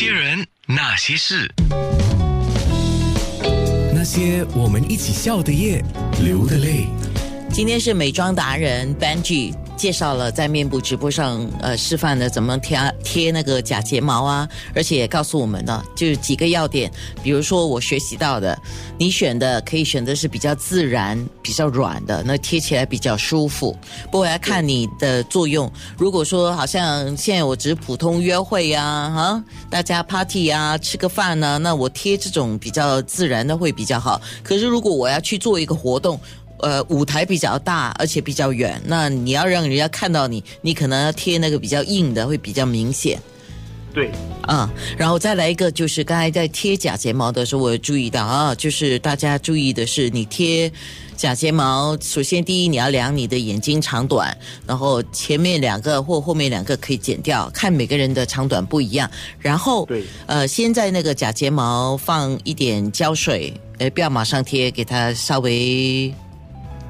些人，那些事，那些我们一起笑的夜，流的泪。今天是美妆达人 Benji 介绍了在面部直播上呃示范的怎么贴贴那个假睫毛啊，而且也告诉我们呢，就是几个要点，比如说我学习到的，你选的可以选的是比较自然、比较软的，那贴起来比较舒服。不过要看你的作用。如果说好像现在我只是普通约会呀、啊，大家 party 啊，吃个饭呢、那我贴这种比较自然的会比较好。可是如果我要去做一个活动，呃，舞台比较大，而且比较远，那你要让人家看到你，你可能要贴那个比较硬的，会比较明显。对，啊、然后再来一个，就是刚才在贴假睫毛的时候，我注意到啊，就是大家注意的是，你贴假睫毛，首先第一你要量你的眼睛长短，然后前面两个或后面两个可以剪掉，看每个人的长短不一样。然后对呃，先在那个假睫毛放一点胶水，呃，不要马上贴，给它稍微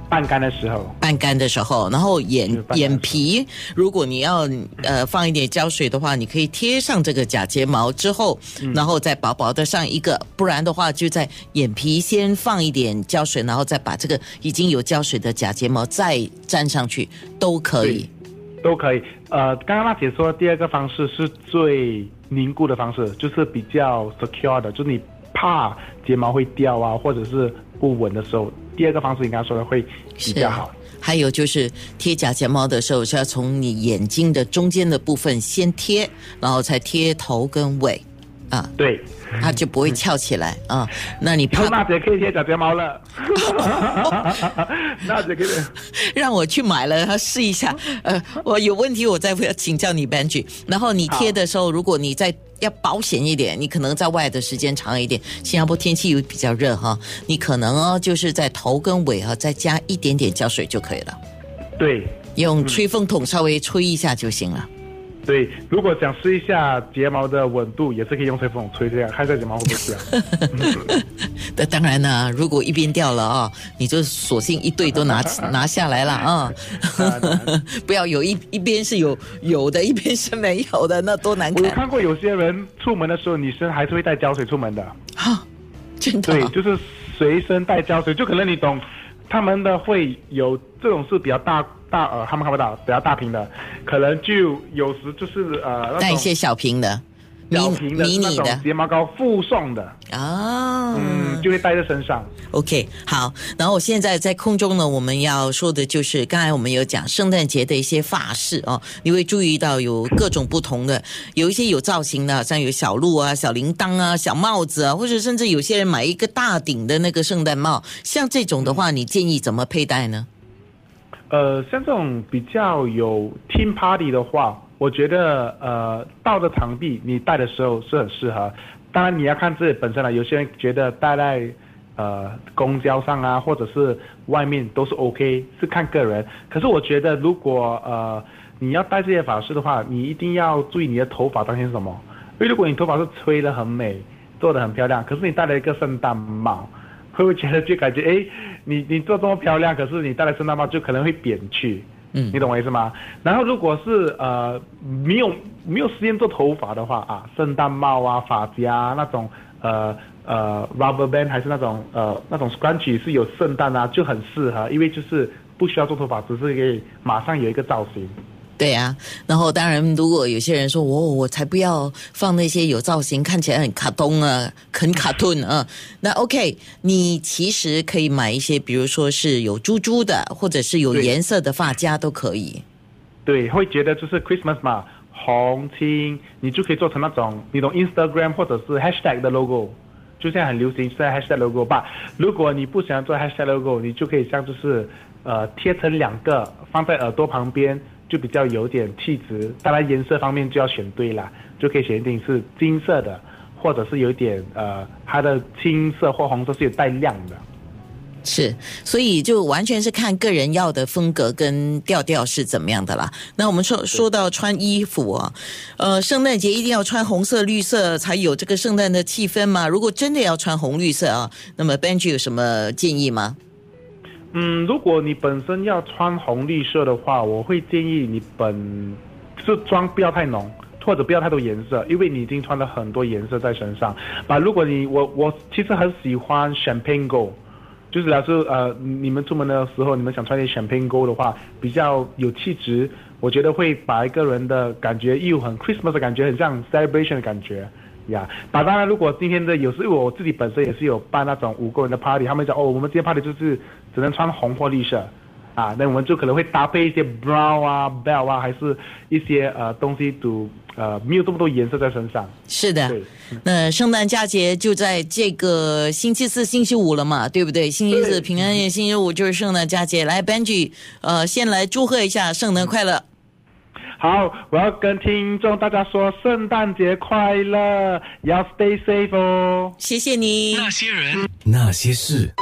半干的时候，半干的时候，然后眼眼皮，如果你要呃放一点胶水的话，你可以贴上这个假睫毛之后，嗯然后再薄薄的上一个，不然的话就在眼皮先放一点胶水，然后再把这个已经有胶水的假睫毛再粘上去，都可以。都可以。呃，刚刚娜姐说第二个方式是最凝固的方式，就是比较 secure 的，就是你怕睫毛会掉啊，或者是不稳的时候，第二个方式你刚刚说的会比较好。还有就是贴假睫毛的时候是要从你眼睛的中间的部分先贴，然后才贴头跟尾，啊，对，它就不会翘起来啊。那你以后怕娜姐可以贴假睫毛了。娜姐可以。让我去买了，他试一下。呃，我有问题我再请教你 Benji。然后你贴的时候，如果你再要保险一点，你可能在外的时间长一点，新加坡天气又比较热哈，你可能哦就是在头跟尾哈再加一点点胶水就可以了，对。用吹风筒稍微吹一下就行了。对，如果想试一下睫毛的稳度，也是可以用吹风筒吹这样，看一下睫毛会不会掉。那当然啦，如果一边掉了啊，你就索性一对都拿拿下来了 啊，不要有一一边是有有的，一边是没有的，那多难看我看看过有些人出门的时候，女生还是会带胶水出门的。啊！真的对，啊就是随身带胶水，就可能你懂，他们的会有这种是比较大大呃，他们看不到，比较大瓶的，可能就有时就是呃那种带一些小瓶的、迷小瓶的迷你的睫毛膏附送的，啊。嗯，就会带在身上。OK，好。然后我现在在空中呢，我们要说的就是刚才我们有讲圣诞节的一些发饰哦，你会注意到有各种不同的，有一些有造型的，好像有小鹿啊、小铃铛啊、小帽子啊，或者甚至有些人买一个大顶的那个圣诞帽，像这种的话，你建议怎么佩戴呢？呃，像这种比较有 team party 的话，我觉得呃，到的场地你戴的时候是很适合。当然你要看自己本身了，有些人觉得戴在呃公交上啊，或者是外面都是 OK，是看个人。可是我觉得如果呃你要戴这些发饰的话，你一定要注意你的头发当心什么，因为如果你头发是吹得很美，做得很漂亮，可是你戴了一个圣诞帽。会不会觉得就感觉哎，你你做这么漂亮，可是你戴了圣诞帽就可能会扁去，嗯你懂我意思吗？然后如果是呃没有没有时间做头发的话啊，圣诞帽啊、发夹那种呃呃 rubber band 还是那种呃那种 scrunchie 是有圣诞啊，就很适合，因为就是不需要做头发，只是可以马上有一个造型。对啊，然后当然，如果有些人说我、我才不要放那些有造型、看起来很卡通啊、很卡通啊，那 OK，你其实可以买一些，比如说是有珠珠的，或者是有对颜色的发夹都可以。对，会觉得就是 Christmas 嘛，红青，你就可以做成那种你懂 Instagram 或者是 Hashtag 的 logo，就现在很流行现在 Hashtag logo 吧。如果你不想做 Hashtag logo，你就可以像就是呃贴成两个放在耳朵旁边，就比较有点气质。当然颜色方面就要选对啦，就可以选定是金色的，或者是有点呃它的青色或红色是有带亮的。是，所以就完全是看个人要的风格跟调调是怎么样的啦。那我们说说到穿衣服啊，呃，圣诞节一定要穿红色、绿色才有这个圣诞的气氛嘛。如果真的要穿红绿色啊，那么 Benji 有什么建议吗？嗯，如果你本身要穿红绿色的话，我会建议你本就妆不要太浓，或者不要太多颜色，因为你已经穿了很多颜色在身上。啊，如果你我我其实很喜欢 champagne gold，就是假设呃你们出门的时候，你们想穿点 champagne gold 的话，比较有气质，我觉得会把一个人的感觉又很 Christmas 的感觉，很像 celebration 的感觉。呀，那当然，如果今天的有时候我自己本身也是有办那种五个人的 party，他们讲哦，我们今天 party 就是只能穿红或绿色，啊，那我们就可能会搭配一些 brown 啊、bell 啊，还是一些呃东西，都呃没有这么多颜色在身上。是的，那圣诞佳节就在这个星期四、星期五了嘛，对不对？星期四平安夜，星期五就是圣诞佳节。来，Benji，呃，先来祝贺一下圣诞快乐。好，我要跟听众大家说圣诞节快乐，也要 stay safe 哦。谢谢你。那些人，那些事。